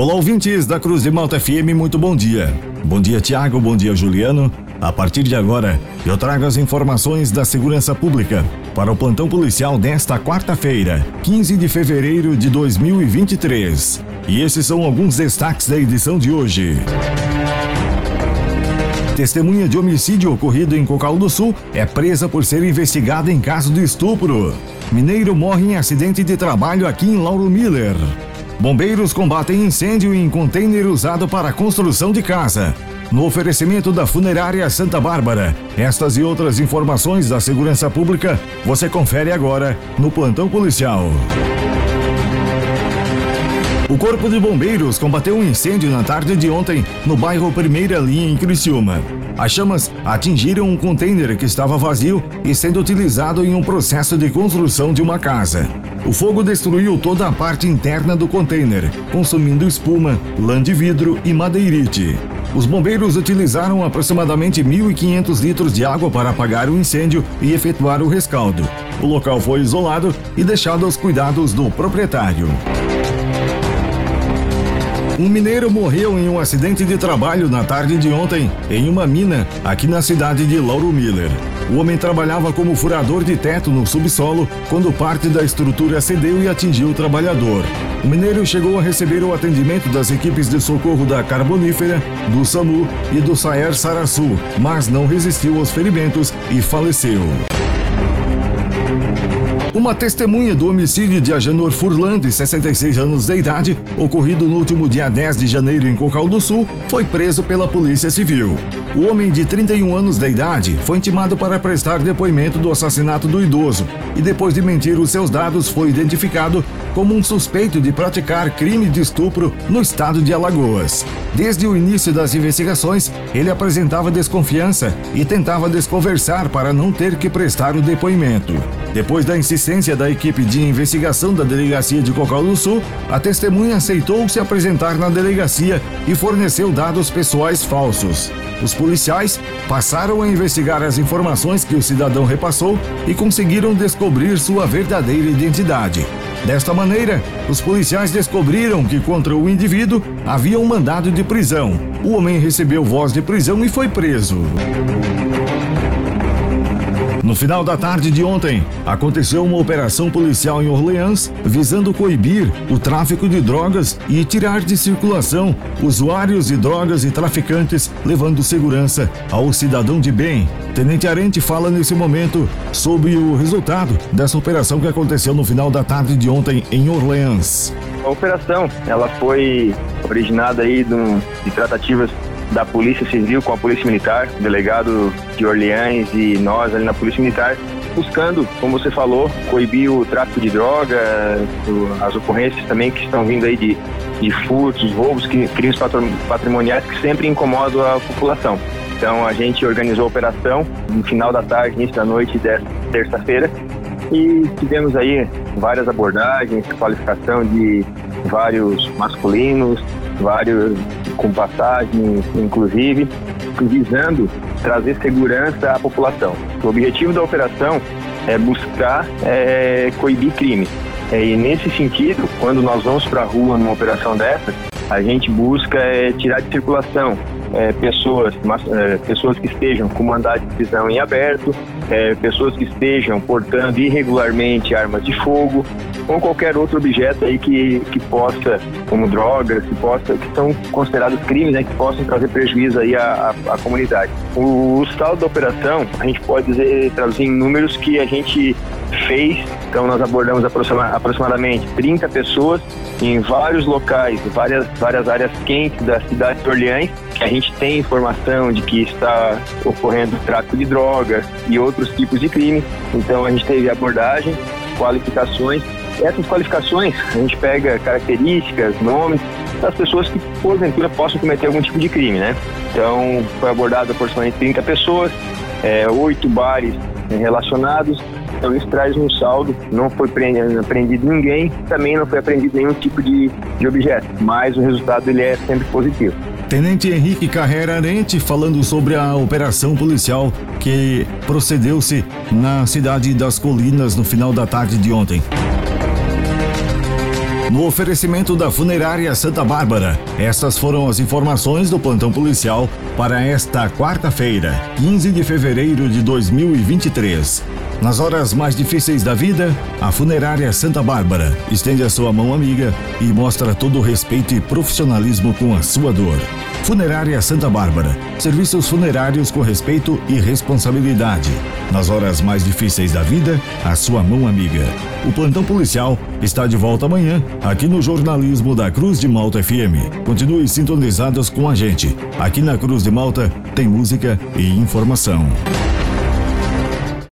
Olá, ouvintes da Cruz de Malta FM, muito bom dia. Bom dia, Tiago, bom dia, Juliano. A partir de agora, eu trago as informações da segurança pública para o plantão policial desta quarta-feira, 15 de fevereiro de 2023. E esses são alguns destaques da edição de hoje. Testemunha de homicídio ocorrido em Cocal do Sul é presa por ser investigada em caso de estupro. Mineiro morre em acidente de trabalho aqui em Lauro Miller. Bombeiros combatem incêndio em container usado para construção de casa. No oferecimento da Funerária Santa Bárbara, estas e outras informações da segurança pública você confere agora no Plantão Policial. O Corpo de Bombeiros combateu um incêndio na tarde de ontem no bairro Primeira Linha, em Criciúma. As chamas atingiram um container que estava vazio e sendo utilizado em um processo de construção de uma casa. O fogo destruiu toda a parte interna do container, consumindo espuma, lã de vidro e madeirite. Os bombeiros utilizaram aproximadamente 1.500 litros de água para apagar o incêndio e efetuar o rescaldo. O local foi isolado e deixado aos cuidados do proprietário. Um mineiro morreu em um acidente de trabalho na tarde de ontem em uma mina aqui na cidade de Lauro Miller. O homem trabalhava como furador de teto no subsolo quando parte da estrutura cedeu e atingiu o trabalhador. O mineiro chegou a receber o atendimento das equipes de socorro da Carbonífera, do SAMU e do Saer Saraçu, mas não resistiu aos ferimentos e faleceu. Uma testemunha do homicídio de Agenor Furlan, de 66 anos de idade, ocorrido no último dia 10 de janeiro em Cocal do Sul, foi preso pela Polícia Civil. O homem de 31 anos de idade foi intimado para prestar depoimento do assassinato do idoso e, depois de mentir os seus dados, foi identificado como um suspeito de praticar crime de estupro no estado de Alagoas. Desde o início das investigações, ele apresentava desconfiança e tentava desconversar para não ter que prestar o depoimento. Depois da insistência da equipe de investigação da delegacia de Cocal do Sul, a testemunha aceitou se apresentar na delegacia e forneceu dados pessoais falsos. Os policiais passaram a investigar as informações que o cidadão repassou e conseguiram descobrir sua verdadeira identidade. Desta maneira, os policiais descobriram que contra o indivíduo havia um mandado de prisão. O homem recebeu voz de prisão e foi preso. No final da tarde de ontem, aconteceu uma operação policial em Orleans visando coibir o tráfico de drogas e tirar de circulação usuários de drogas e traficantes, levando segurança ao cidadão de bem. Tenente Arente fala nesse momento sobre o resultado dessa operação que aconteceu no final da tarde de ontem em Orleans. A operação, ela foi originada aí de tratativas da Polícia Civil com a Polícia Militar, delegado de Orleans e nós ali na Polícia Militar, buscando, como você falou, coibir o tráfico de drogas, as ocorrências também que estão vindo aí de, de furtos, roubos, crimes patrimoniais que sempre incomodam a população. Então a gente organizou a operação no final da tarde, início da noite desta terça-feira e tivemos aí várias abordagens, qualificação de vários masculinos, vários com passagens, inclusive, visando trazer segurança à população. O objetivo da operação é buscar é, coibir crimes. É, e nesse sentido, quando nós vamos para a rua numa operação dessa, a gente busca é, tirar de circulação é, pessoas, mas, é, pessoas que estejam com mandado de prisão em aberto, é, pessoas que estejam portando irregularmente armas de fogo ou qualquer outro objeto aí que, que possa, como drogas, que possa, que são considerados crimes, né, que possam trazer prejuízo aí à, à, à comunidade. O, o saldo da operação, a gente pode dizer, traduzir em números que a gente fez. Então nós abordamos aproximadamente 30 pessoas em vários locais, várias, várias áreas quentes da cidade de Orleans, a gente tem informação de que está ocorrendo tráfico de drogas e outros tipos de crime. Então a gente teve abordagem, qualificações. Essas qualificações a gente pega características, nomes das pessoas que porventura possam cometer algum tipo de crime, né? Então foi abordado aproximadamente 30 pessoas, é, oito bares relacionados, então isso traz um saldo, não foi apreendido ninguém, também não foi apreendido nenhum tipo de, de objeto, mas o resultado ele é sempre positivo. Tenente Henrique Carreira Arente falando sobre a operação policial que procedeu-se na cidade das Colinas no final da tarde de ontem. No oferecimento da Funerária Santa Bárbara, estas foram as informações do plantão policial para esta quarta-feira, 15 de fevereiro de 2023. Nas horas mais difíceis da vida, a Funerária Santa Bárbara estende a sua mão amiga e mostra todo o respeito e profissionalismo com a sua dor. Funerária Santa Bárbara. Serviços funerários com respeito e responsabilidade. Nas horas mais difíceis da vida, a sua mão amiga. O plantão policial está de volta amanhã, aqui no jornalismo da Cruz de Malta FM. Continue sintonizados com a gente. Aqui na Cruz de Malta tem música e informação.